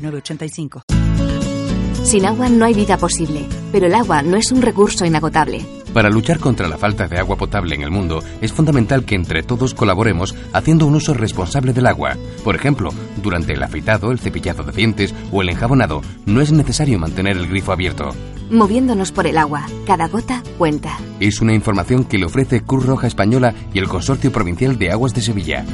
906985. Sin agua no hay vida posible, pero el agua no es un recurso inagotable. Para luchar contra la falta de agua potable en el mundo, es fundamental que entre todos colaboremos haciendo un uso responsable del agua. Por ejemplo, durante el afeitado, el cepillado de dientes o el enjabonado, no es necesario mantener el grifo abierto. Moviéndonos por el agua, cada gota cuenta. Es una información que le ofrece Cruz Roja Española y el Consorcio Provincial de Aguas de Sevilla.